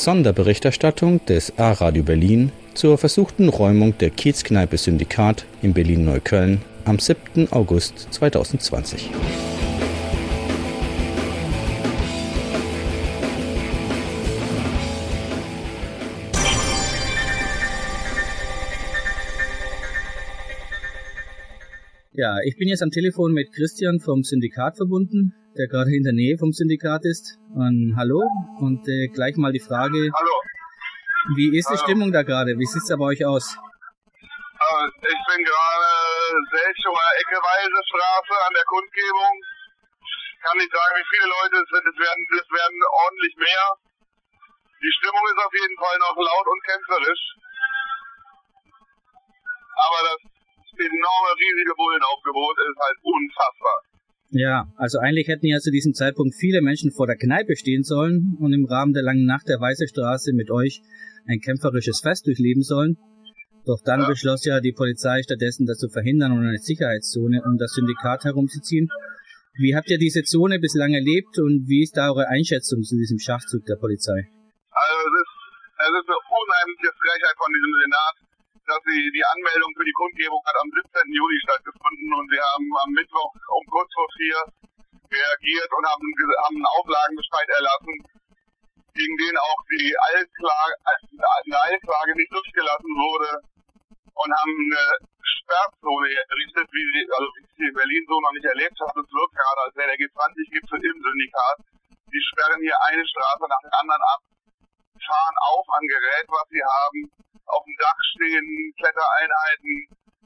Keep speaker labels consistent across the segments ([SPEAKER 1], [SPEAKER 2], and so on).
[SPEAKER 1] Sonderberichterstattung des A-Radio Berlin zur versuchten Räumung der Kiezkneipe Syndikat in Berlin-Neukölln am 7. August 2020.
[SPEAKER 2] Ja, ich bin jetzt am Telefon mit Christian vom Syndikat verbunden, der gerade in der Nähe vom Syndikat ist. Und hallo und äh, gleich mal die Frage.
[SPEAKER 3] Hallo.
[SPEAKER 2] Wie ist die
[SPEAKER 3] hallo.
[SPEAKER 2] Stimmung da gerade? Wie sieht es da bei euch aus?
[SPEAKER 3] Äh, ich bin gerade Selchower Eckeweise Straße an der Kundgebung. Kann nicht sagen, wie viele Leute es sind. Es werden, es werden ordentlich mehr. Die Stimmung ist auf jeden Fall noch laut und kämpferisch. Enorme, riesige Bullenaufgebot ist halt unfassbar.
[SPEAKER 2] Ja, also eigentlich hätten ja zu diesem Zeitpunkt viele Menschen vor der Kneipe stehen sollen und im Rahmen der langen Nacht der Weiße Straße mit euch ein kämpferisches Fest durchleben sollen. Doch dann
[SPEAKER 3] Ja.
[SPEAKER 2] beschloss ja die Polizei stattdessen das zu verhindern und eine Sicherheitszone um das Syndikat herumzuziehen. Wie habt ihr diese Zone bislang erlebt und wie ist da eure Einschätzung zu diesem Schachzug der Polizei?
[SPEAKER 3] Also es ist, es ist eine unheimliche Frechheit von diesem Senat, dass sie die Anmeldung für die Kundgebung hat am 17. Juli stattgefunden und sie haben am Mittwoch um kurz vor vier reagiert und haben, haben einen Auflagenbescheid erlassen, gegen den auch die Eilklage, Eilklage nicht durchgelassen wurde und haben eine Sperrzone errichtet, wie sie, also wie sie in Berlin so noch nicht erlebt habe. Es wirkt gerade, als wäre der G20-Gipfel im Syndikat. Die sperren hier eine Straße nach der anderen ab fahren auf an Gerät, was sie haben. Auf dem Dach stehen Klettereinheiten.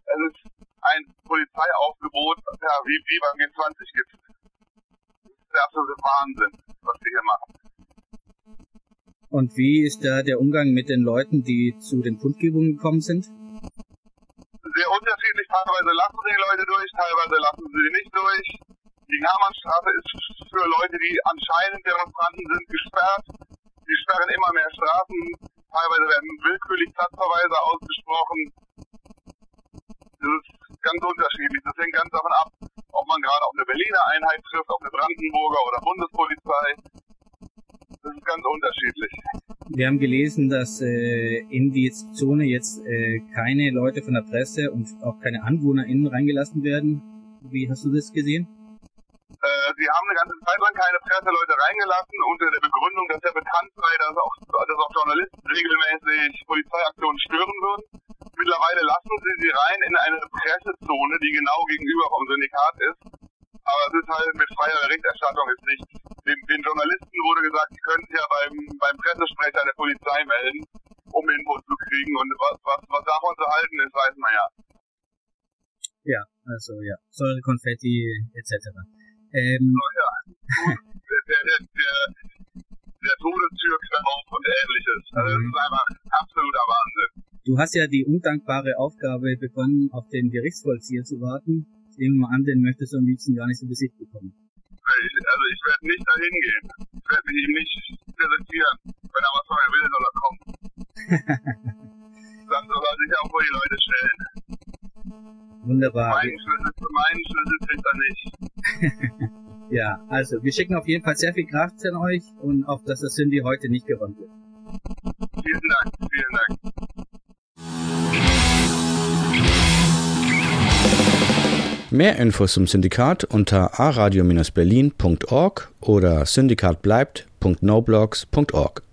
[SPEAKER 3] Es ist ein Polizeiaufgebot, ja, wie, wie beim G20-Gipfel. Das ist der absolute Wahnsinn, was sie hier machen.
[SPEAKER 2] Und wie ist da der Umgang mit den Leuten, die zu den Kundgebungen gekommen sind?
[SPEAKER 3] Sehr unterschiedlich. Teilweise lassen sie die Leute durch, teilweise lassen sie sie nicht durch. Die Hermannstraße ist für Leute, die anscheinend Demonstranten sind, gesperrt. Die sperren immer mehr Straßen. Teilweise werden willkürlich Platzverweise ausgesprochen. Das ist ganz unterschiedlich. Das hängt ganz davon ab, ob man gerade auf eine Berliner Einheit trifft, auf eine Brandenburger oder Bundespolizei. Das ist ganz unterschiedlich.
[SPEAKER 2] Wir haben gelesen, dass äh, in die Zone jetzt äh, keine Leute von der Presse und auch keine AnwohnerInnen reingelassen werden. Wie hast du das gesehen?
[SPEAKER 3] Äh, sie haben eine ganze Zeit lang keine Presseleute reingelassen unter der Begründung, dass ja bekannt sei, dass auch, dass auch Journalisten regelmäßig Polizeiaktionen stören würden. Mittlerweile lassen sie sie rein in eine Pressezone, die genau gegenüber vom Syndikat ist. Aber es ist halt mit freier Berichterstattung ist nicht. Den, den Journalisten wurde gesagt, sie können sich ja beim, beim Pressesprecher der Polizei melden, um Infos zu kriegen. Und was, was, was davon zu halten ist, weiß man ja.
[SPEAKER 2] Ja, also ja, Säure, Konfetti etc. Ähm,
[SPEAKER 3] So, ja. der, der, der, der, und ähnliches. Also das ist einfach absoluter Wahnsinn.
[SPEAKER 2] du hast ja die undankbare Aufgabe begonnen, auf den Gerichtsvollzieher zu warten. Ich nehme mal an, den möchtest du am liebsten gar nicht zu Besicht bekommen.
[SPEAKER 3] Also ich werde nicht dahin gehen. Ich werde mich ihm nicht präsentieren. Wenn er was von mir will, soll er kommen. Dann soll er sich auch vor die Leute stellen.
[SPEAKER 2] Wunderbar.
[SPEAKER 3] Meinen Schlüssel, meinen Schlüssel kriegt er nicht.
[SPEAKER 2] Ja, also wir schicken auf jeden Fall sehr viel Kraft an euch und auf dass das Cindy heute nicht gewonnen wird.
[SPEAKER 3] Vielen Dank, vielen Dank.
[SPEAKER 1] Mehr Infos zum Syndikat unter aradio-berlin.org oder syndikatbleibt.noblogs.org.